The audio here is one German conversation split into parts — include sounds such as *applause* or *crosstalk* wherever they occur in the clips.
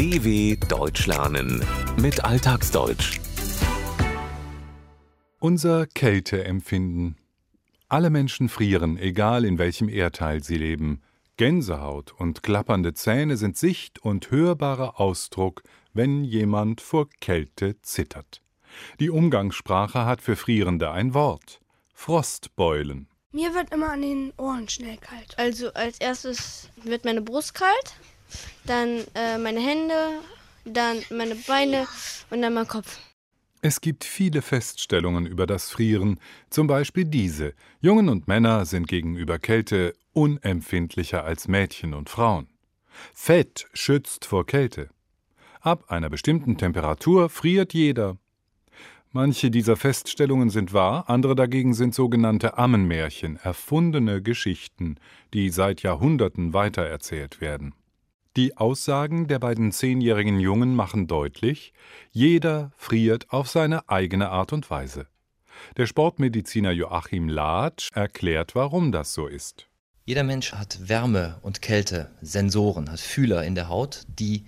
DW Deutsch lernen mit Alltagsdeutsch. Unser Kälteempfinden. Alle Menschen frieren, egal in welchem Erdteil sie leben. Gänsehaut und klappernde Zähne sind sicht- und hörbarer Ausdruck, wenn jemand vor Kälte zittert. Die Umgangssprache hat für Frierende ein Wort. Frostbeulen. Mir wird immer an den Ohren schnell kalt. Also als erstes wird meine Brust kalt, dann äh, meine Hände, dann meine Beine und dann mein Kopf. Es gibt viele Feststellungen über das Frieren, zum Beispiel diese. Jungen und Männer sind gegenüber Kälte unempfindlicher als Mädchen und Frauen. Fett schützt vor Kälte. Ab einer bestimmten Temperatur friert jeder. Manche dieser Feststellungen sind wahr, andere dagegen sind sogenannte Ammenmärchen, erfundene Geschichten, die seit Jahrhunderten weitererzählt werden. Die Aussagen der beiden zehnjährigen Jungen machen deutlich, jeder friert auf seine eigene Art und Weise. Der Sportmediziner Joachim Latsch erklärt, warum das so ist. Jeder Mensch hat Wärme und Kälte, Sensoren, hat Fühler in der Haut, die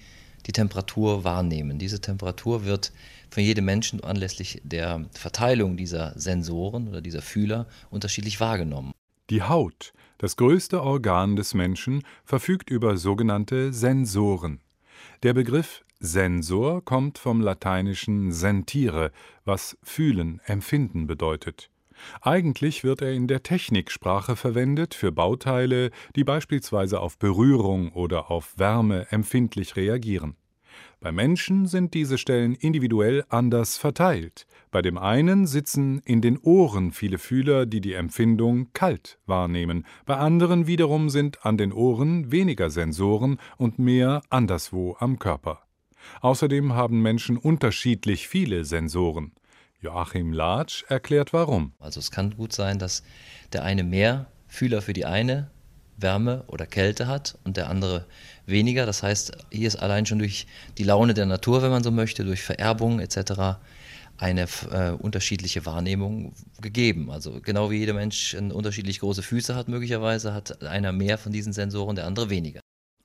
die Temperatur wahrnehmen. Diese Temperatur wird von jedem Menschen anlässlich der Verteilung dieser Sensoren oder dieser Fühler unterschiedlich wahrgenommen. Die Haut, das größte Organ des Menschen, verfügt über sogenannte Sensoren. Der Begriff Sensor kommt vom lateinischen sentire, was fühlen, empfinden bedeutet. Eigentlich wird er in der Techniksprache verwendet für Bauteile, die beispielsweise auf Berührung oder auf Wärme empfindlich reagieren. Bei Menschen sind diese Stellen individuell anders verteilt. Bei dem einen sitzen in den Ohren viele Fühler, die die Empfindung kalt wahrnehmen, bei anderen wiederum sind an den Ohren weniger Sensoren und mehr anderswo am Körper. Außerdem haben Menschen unterschiedlich viele Sensoren. Joachim Latsch erklärt warum. Also es kann gut sein, dass der eine mehr Fühler für die eine Wärme oder Kälte hat und der andere weniger. Das heißt, hier ist allein schon durch die Laune der Natur, wenn man so möchte, durch Vererbung etc. eine äh, unterschiedliche Wahrnehmung gegeben. Also genau wie jeder Mensch unterschiedlich große Füße hat möglicherweise, hat einer mehr von diesen Sensoren, der andere weniger.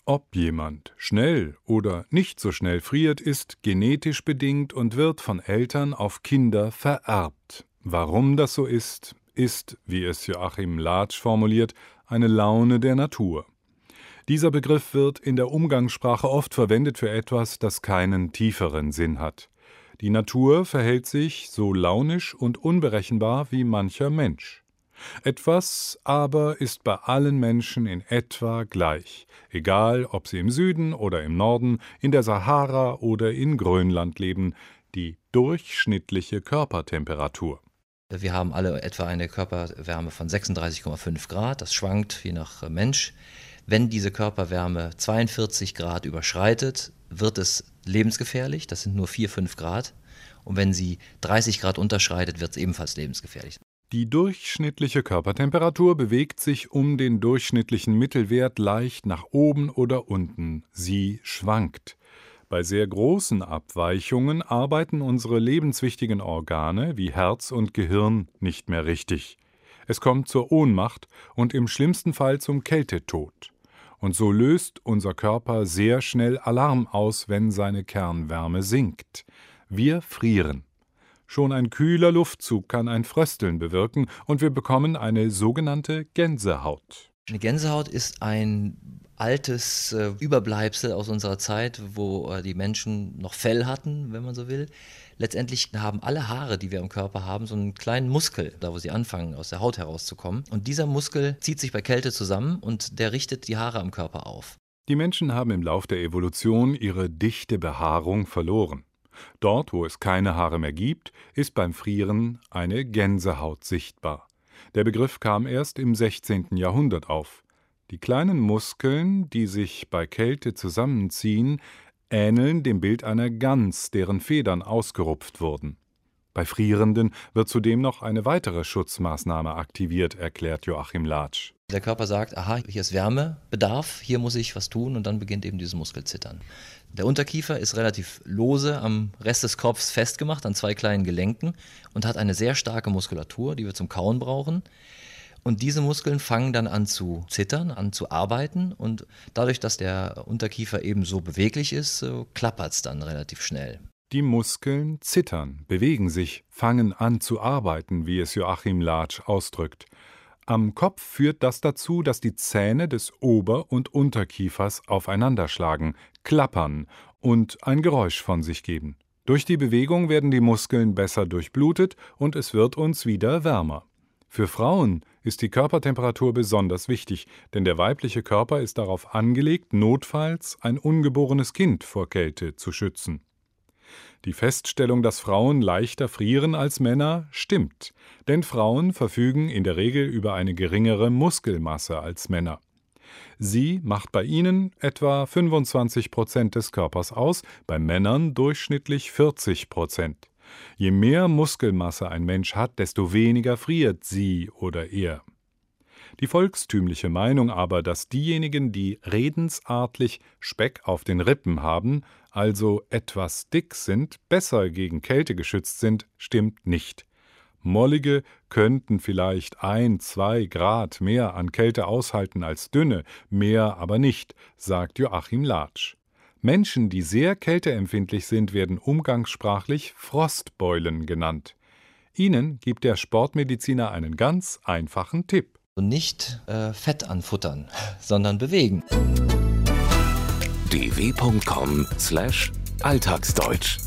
Ob jemand schnell oder nicht so schnell friert, ist genetisch bedingt und wird von Eltern auf Kinder vererbt. Warum das so ist, ist, wie es Joachim Latsch formuliert, eine Laune der Natur. Dieser Begriff wird in der Umgangssprache oft verwendet für etwas, das keinen tieferen Sinn hat. Die Natur verhält sich so launisch und unberechenbar wie mancher Mensch. Etwas aber ist bei allen Menschen in etwa gleich, egal ob sie im Süden oder im Norden, in der Sahara oder in Grönland leben, die durchschnittliche Körpertemperatur. Wir haben alle etwa eine Körperwärme von 36,5 Grad. Das schwankt je nach Mensch. Wenn diese Körperwärme 42 Grad überschreitet, wird es lebensgefährlich. Das sind nur 4, 5 Grad. Und wenn sie 30 Grad unterschreitet, wird es ebenfalls lebensgefährlich. Die durchschnittliche Körpertemperatur bewegt sich um den durchschnittlichen Mittelwert leicht nach oben oder unten. Sie schwankt. Bei sehr großen Abweichungen arbeiten unsere lebenswichtigen Organe wie Herz und Gehirn nicht mehr richtig. Es kommt zur Ohnmacht und im schlimmsten Fall zum Kältetod. Und so löst unser Körper sehr schnell Alarm aus, wenn seine Kernwärme sinkt. Wir frieren. Schon ein kühler Luftzug kann ein Frösteln bewirken und wir bekommen eine sogenannte Gänsehaut. Eine Gänsehaut ist ein altes äh, Überbleibsel aus unserer Zeit, wo äh, die Menschen noch Fell hatten, wenn man so will. Letztendlich haben alle Haare, die wir im Körper haben, so einen kleinen Muskel, da wo sie anfangen, aus der Haut herauszukommen. Und dieser Muskel zieht sich bei Kälte zusammen und der richtet die Haare am Körper auf. Die Menschen haben im Lauf der Evolution ihre dichte Behaarung verloren. Dort, wo es keine Haare mehr gibt, ist beim Frieren eine Gänsehaut sichtbar. Der Begriff kam erst im 16. Jahrhundert auf. Die kleinen Muskeln, die sich bei Kälte zusammenziehen, ähneln dem Bild einer Gans, deren Federn ausgerupft wurden. Bei Frierenden wird zudem noch eine weitere Schutzmaßnahme aktiviert, erklärt Joachim Latsch. Der Körper sagt, aha, hier ist Wärmebedarf, hier muss ich was tun und dann beginnt eben dieses Muskelzittern. Der Unterkiefer ist relativ lose am Rest des Kopfs festgemacht, an zwei kleinen Gelenken und hat eine sehr starke Muskulatur, die wir zum Kauen brauchen. Und diese Muskeln fangen dann an zu zittern, an zu arbeiten. Und dadurch, dass der Unterkiefer eben so beweglich ist, so klappert es dann relativ schnell. Die Muskeln zittern, bewegen sich, fangen an zu arbeiten, wie es Joachim Latsch ausdrückt. Am Kopf führt das dazu, dass die Zähne des Ober- und Unterkiefers aufeinanderschlagen, klappern und ein Geräusch von sich geben. Durch die Bewegung werden die Muskeln besser durchblutet und es wird uns wieder wärmer. Für Frauen ist die Körpertemperatur besonders wichtig, denn der weibliche Körper ist darauf angelegt, notfalls ein ungeborenes Kind vor Kälte zu schützen. Die Feststellung, dass Frauen leichter frieren als Männer, stimmt, denn Frauen verfügen in der Regel über eine geringere Muskelmasse als Männer. Sie macht bei ihnen etwa 25 Prozent des Körpers aus, bei Männern durchschnittlich 40 Prozent. Je mehr Muskelmasse ein Mensch hat, desto weniger friert sie oder er. Die volkstümliche Meinung aber, dass diejenigen, die redensartlich Speck auf den Rippen haben, also etwas dick sind, besser gegen Kälte geschützt sind, stimmt nicht. Mollige könnten vielleicht ein, zwei Grad mehr an Kälte aushalten als dünne, mehr aber nicht, sagt Joachim Latsch. Menschen, die sehr kälteempfindlich sind, werden umgangssprachlich Frostbeulen genannt. Ihnen gibt der Sportmediziner einen ganz einfachen Tipp. nicht äh, Fett anfuttern, *laughs* sondern bewegen. dw.com/alltagsdeutsch